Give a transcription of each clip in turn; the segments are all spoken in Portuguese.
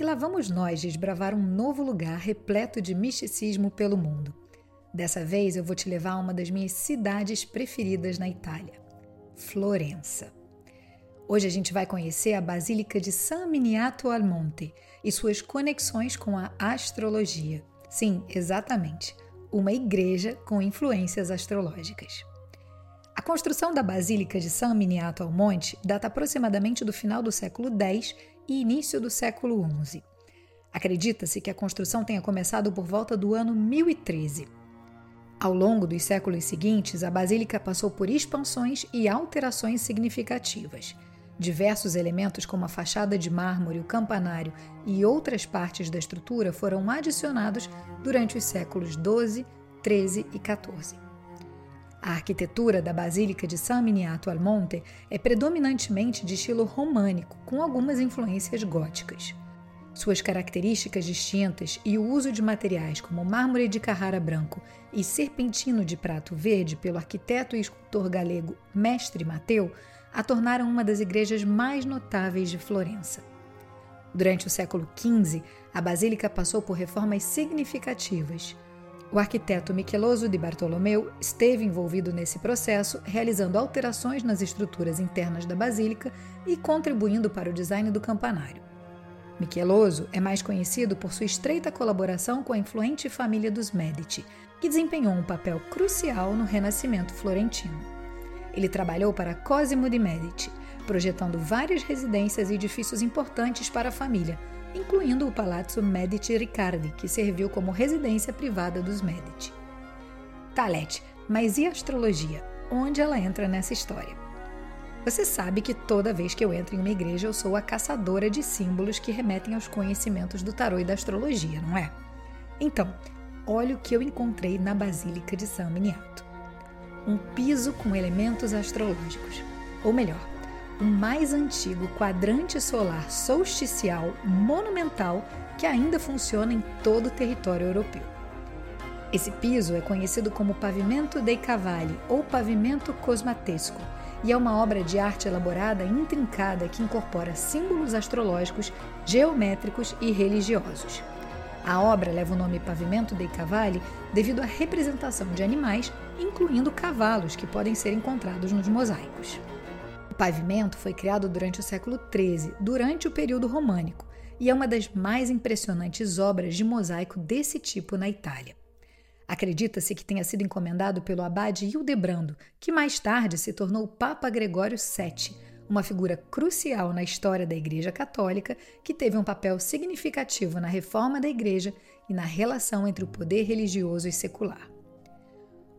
E lá vamos nós desbravar um novo lugar repleto de misticismo pelo mundo. Dessa vez eu vou te levar a uma das minhas cidades preferidas na Itália, Florença. Hoje a gente vai conhecer a Basílica de San Miniato al Monte e suas conexões com a astrologia. Sim, exatamente, uma igreja com influências astrológicas. Construção da Basílica de San Miniato al Monte data aproximadamente do final do século X e início do século XI. Acredita-se que a construção tenha começado por volta do ano 1013. Ao longo dos séculos seguintes, a basílica passou por expansões e alterações significativas. Diversos elementos, como a fachada de mármore, o campanário e outras partes da estrutura, foram adicionados durante os séculos XII, XIII e XIV. A arquitetura da Basílica de San Miniato al Monte é predominantemente de estilo românico, com algumas influências góticas. Suas características distintas e o uso de materiais como mármore de Carrara branco e serpentino de prato verde pelo arquiteto e escultor galego Mestre Mateu a tornaram uma das igrejas mais notáveis de Florença. Durante o século XV, a basílica passou por reformas significativas. O arquiteto Micheloso de Bartolomeu esteve envolvido nesse processo, realizando alterações nas estruturas internas da basílica e contribuindo para o design do campanário. Micheloso é mais conhecido por sua estreita colaboração com a influente família dos Medici, que desempenhou um papel crucial no renascimento florentino. Ele trabalhou para Cosimo de Medici, projetando várias residências e edifícios importantes para a família, incluindo o Palazzo Medici Riccardi, que serviu como residência privada dos Medici. Talete, mas e a astrologia? Onde ela entra nessa história? Você sabe que toda vez que eu entro em uma igreja eu sou a caçadora de símbolos que remetem aos conhecimentos do tarô e da astrologia, não é? Então, olha o que eu encontrei na Basílica de San Miniato. Um piso com elementos astrológicos. Ou melhor, o mais antigo quadrante solar solsticial monumental que ainda funciona em todo o território europeu. Esse piso é conhecido como pavimento dei cavalli ou pavimento cosmatesco e é uma obra de arte elaborada e intrincada que incorpora símbolos astrológicos, geométricos e religiosos. A obra leva o nome Pavimento dei Cavalli devido à representação de animais, incluindo cavalos que podem ser encontrados nos mosaicos pavimento foi criado durante o século XIII, durante o período românico, e é uma das mais impressionantes obras de mosaico desse tipo na Itália. Acredita-se que tenha sido encomendado pelo abade Hildebrando, que mais tarde se tornou Papa Gregório VII, uma figura crucial na história da Igreja Católica que teve um papel significativo na reforma da Igreja e na relação entre o poder religioso e secular.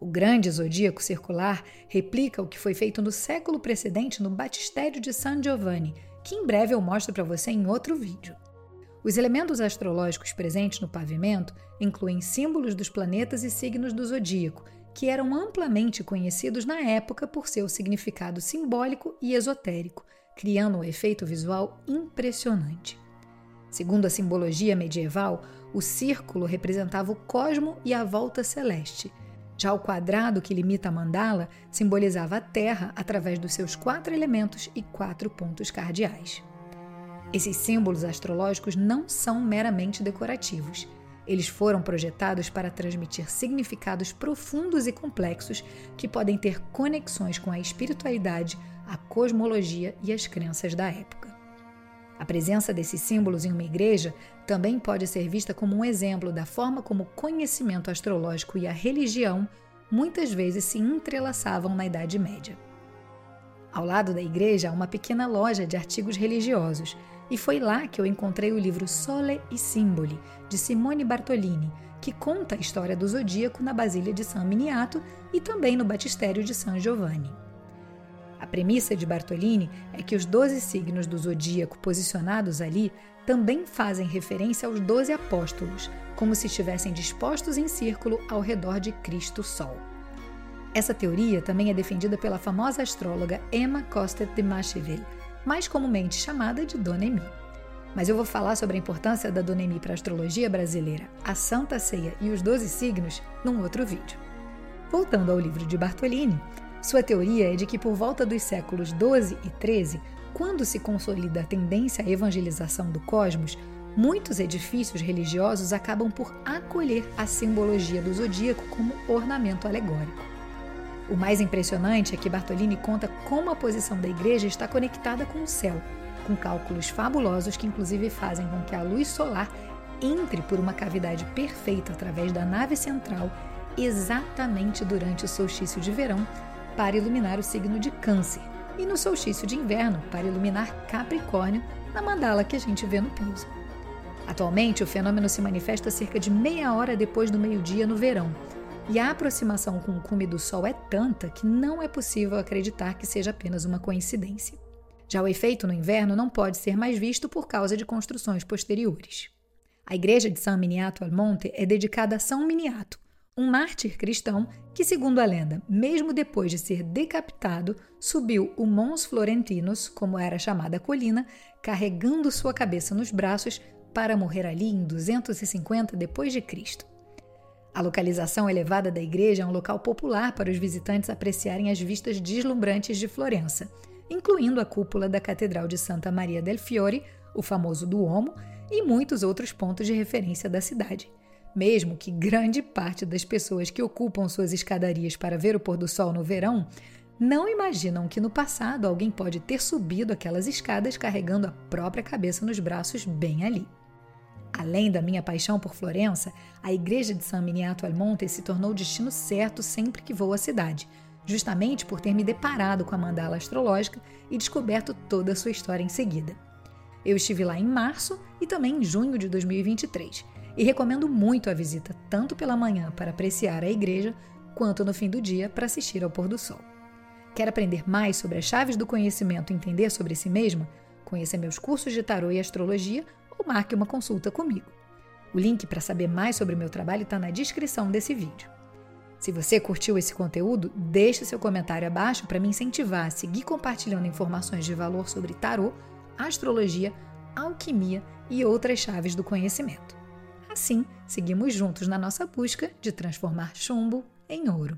O grande zodíaco circular replica o que foi feito no século precedente no batistério de San Giovanni, que em breve eu mostro para você em outro vídeo. Os elementos astrológicos presentes no pavimento incluem símbolos dos planetas e signos do zodíaco, que eram amplamente conhecidos na época por seu significado simbólico e esotérico, criando um efeito visual impressionante. Segundo a simbologia medieval, o círculo representava o cosmo e a volta celeste, já o quadrado que limita a mandala simbolizava a Terra através dos seus quatro elementos e quatro pontos cardeais. Esses símbolos astrológicos não são meramente decorativos. Eles foram projetados para transmitir significados profundos e complexos que podem ter conexões com a espiritualidade, a cosmologia e as crenças da época. A presença desses símbolos em uma igreja também pode ser vista como um exemplo da forma como o conhecimento astrológico e a religião muitas vezes se entrelaçavam na Idade Média. Ao lado da igreja há uma pequena loja de artigos religiosos, e foi lá que eu encontrei o livro Sole e Simboli, de Simone Bartolini, que conta a história do zodíaco na Basília de San Miniato e também no Batistério de San Giovanni. A premissa de Bartolini é que os doze signos do zodíaco posicionados ali também fazem referência aos doze apóstolos, como se estivessem dispostos em círculo ao redor de Cristo Sol. Essa teoria também é defendida pela famosa astróloga Emma Costa de Macheville, mais comumente chamada de Dona Emi. Mas eu vou falar sobre a importância da Dona Emi para a astrologia brasileira, a Santa Ceia e os doze signos num outro vídeo. Voltando ao livro de Bartolini, sua teoria é de que por volta dos séculos 12 e 13, quando se consolida a tendência à evangelização do cosmos, muitos edifícios religiosos acabam por acolher a simbologia do zodíaco como ornamento alegórico. O mais impressionante é que Bartolini conta como a posição da igreja está conectada com o céu, com cálculos fabulosos que inclusive fazem com que a luz solar entre por uma cavidade perfeita através da nave central exatamente durante o solstício de verão para iluminar o signo de Câncer e no solstício de inverno para iluminar Capricórnio na mandala que a gente vê no piso. Atualmente, o fenômeno se manifesta cerca de meia hora depois do meio-dia no verão, e a aproximação com o cume do Sol é tanta que não é possível acreditar que seja apenas uma coincidência. Já o efeito no inverno não pode ser mais visto por causa de construções posteriores. A igreja de San Miniato al Monte é dedicada a São Miniato, um mártir cristão que, segundo a lenda, mesmo depois de ser decapitado, subiu o Mons Florentinos, como era chamada a colina, carregando sua cabeça nos braços para morrer ali em 250 depois de Cristo. A localização elevada da igreja é um local popular para os visitantes apreciarem as vistas deslumbrantes de Florença, incluindo a cúpula da Catedral de Santa Maria del Fiore, o famoso Duomo, e muitos outros pontos de referência da cidade. Mesmo que grande parte das pessoas que ocupam suas escadarias para ver o pôr do sol no verão não imaginam que no passado alguém pode ter subido aquelas escadas carregando a própria cabeça nos braços bem ali. Além da minha paixão por Florença, a igreja de San Miniato al Monte se tornou o destino certo sempre que vou à cidade, justamente por ter me deparado com a mandala astrológica e descoberto toda a sua história em seguida. Eu estive lá em março e também em junho de 2023 e recomendo muito a visita, tanto pela manhã para apreciar a igreja, quanto no fim do dia para assistir ao pôr do sol. Quer aprender mais sobre as chaves do conhecimento e entender sobre si mesma? Conheça meus cursos de tarô e astrologia ou marque uma consulta comigo. O link para saber mais sobre o meu trabalho está na descrição desse vídeo. Se você curtiu esse conteúdo, deixe seu comentário abaixo para me incentivar a seguir compartilhando informações de valor sobre tarô, astrologia, alquimia e outras chaves do conhecimento. Assim, seguimos juntos na nossa busca de transformar chumbo em ouro.